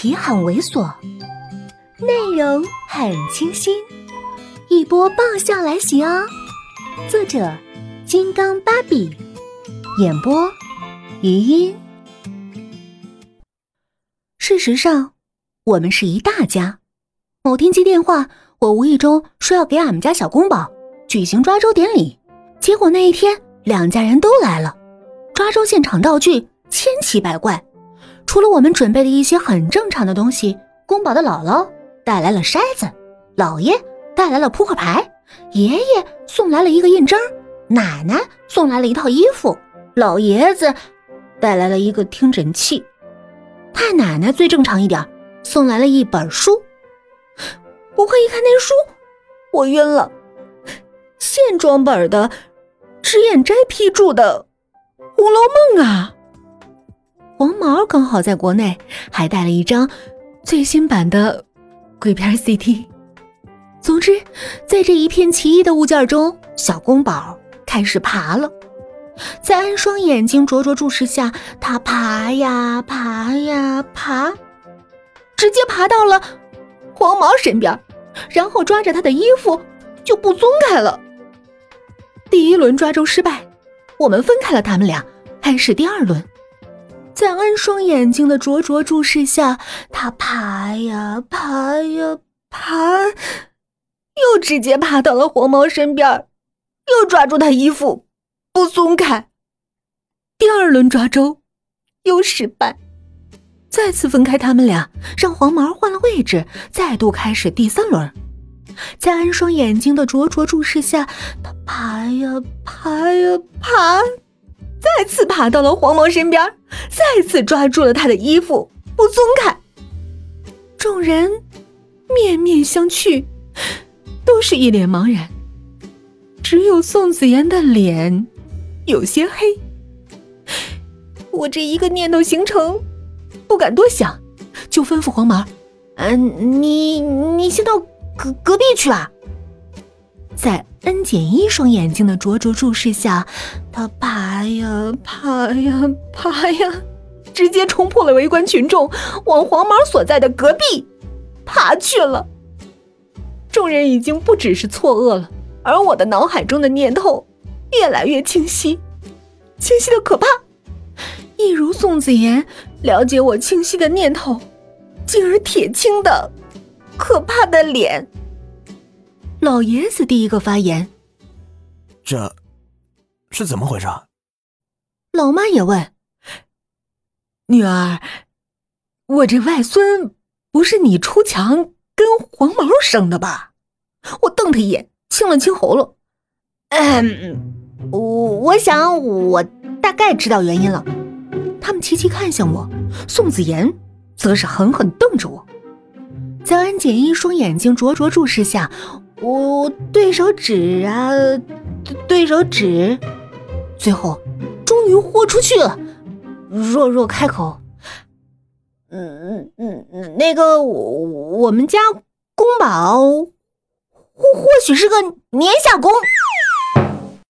题很猥琐，内容很清新，一波爆笑来袭哦！作者：金刚芭比，演播：余音。事实上，我们是一大家。某天接电话，我无意中说要给俺们家小公宝举行抓周典礼，结果那一天两家人都来了。抓周现场道具千奇百怪。除了我们准备的一些很正常的东西，宫宝的姥姥带来了筛子，姥爷带来了扑克牌，爷爷送来了一个印章，奶奶送来了一套衣服，老爷子带来了一个听诊器，太奶奶最正常一点，送来了一本书。我快一看那书，我晕了，线装本的，脂砚斋批注的《红楼梦》啊！黄毛刚好在国内，还带了一张最新版的鬼片 CT。总之，在这一片奇异的物件中，小公宝开始爬了。在安双眼睛灼灼注视下，他爬呀爬呀爬，直接爬到了黄毛身边，然后抓着他的衣服就不松开了。第一轮抓周失败，我们分开了他们俩，开始第二轮。在安双眼睛的灼灼注视下，他爬呀爬呀爬，又直接爬到了黄毛身边，又抓住他衣服不松开。第二轮抓周又失败，再次分开他们俩，让黄毛换了位置，再度开始第三轮。在安双眼睛的灼灼注视下，他爬呀爬呀爬。再次爬到了黄毛身边，再次抓住了他的衣服，不松开。众人面面相觑，都是一脸茫然，只有宋子妍的脸有些黑。我这一个念头形成，不敢多想，就吩咐黄毛：“嗯，你你先到隔隔壁去啊。”在恩简一双眼睛的灼灼注视下，他爬呀爬呀爬呀，直接冲破了围观群众，往黄毛所在的隔壁爬去了。众人已经不只是错愕了，而我的脑海中的念头越来越清晰，清晰的可怕，一如宋子妍了解我清晰的念头，进而铁青的可怕的脸。老爷子第一个发言：“这是怎么回事？”老妈也问：“女儿，我这外孙不是你出墙跟黄毛生的吧？”我瞪他一眼，清了清喉咙：“嗯，我我想我大概知道原因了。”他们齐齐看向我，宋子妍则是狠狠瞪着我，在安简一双眼睛灼灼注视下。我对手指啊，对手指，最后终于豁出去了，弱弱开口：“嗯嗯嗯，那个我我们家宫宝或或许是个年下攻。”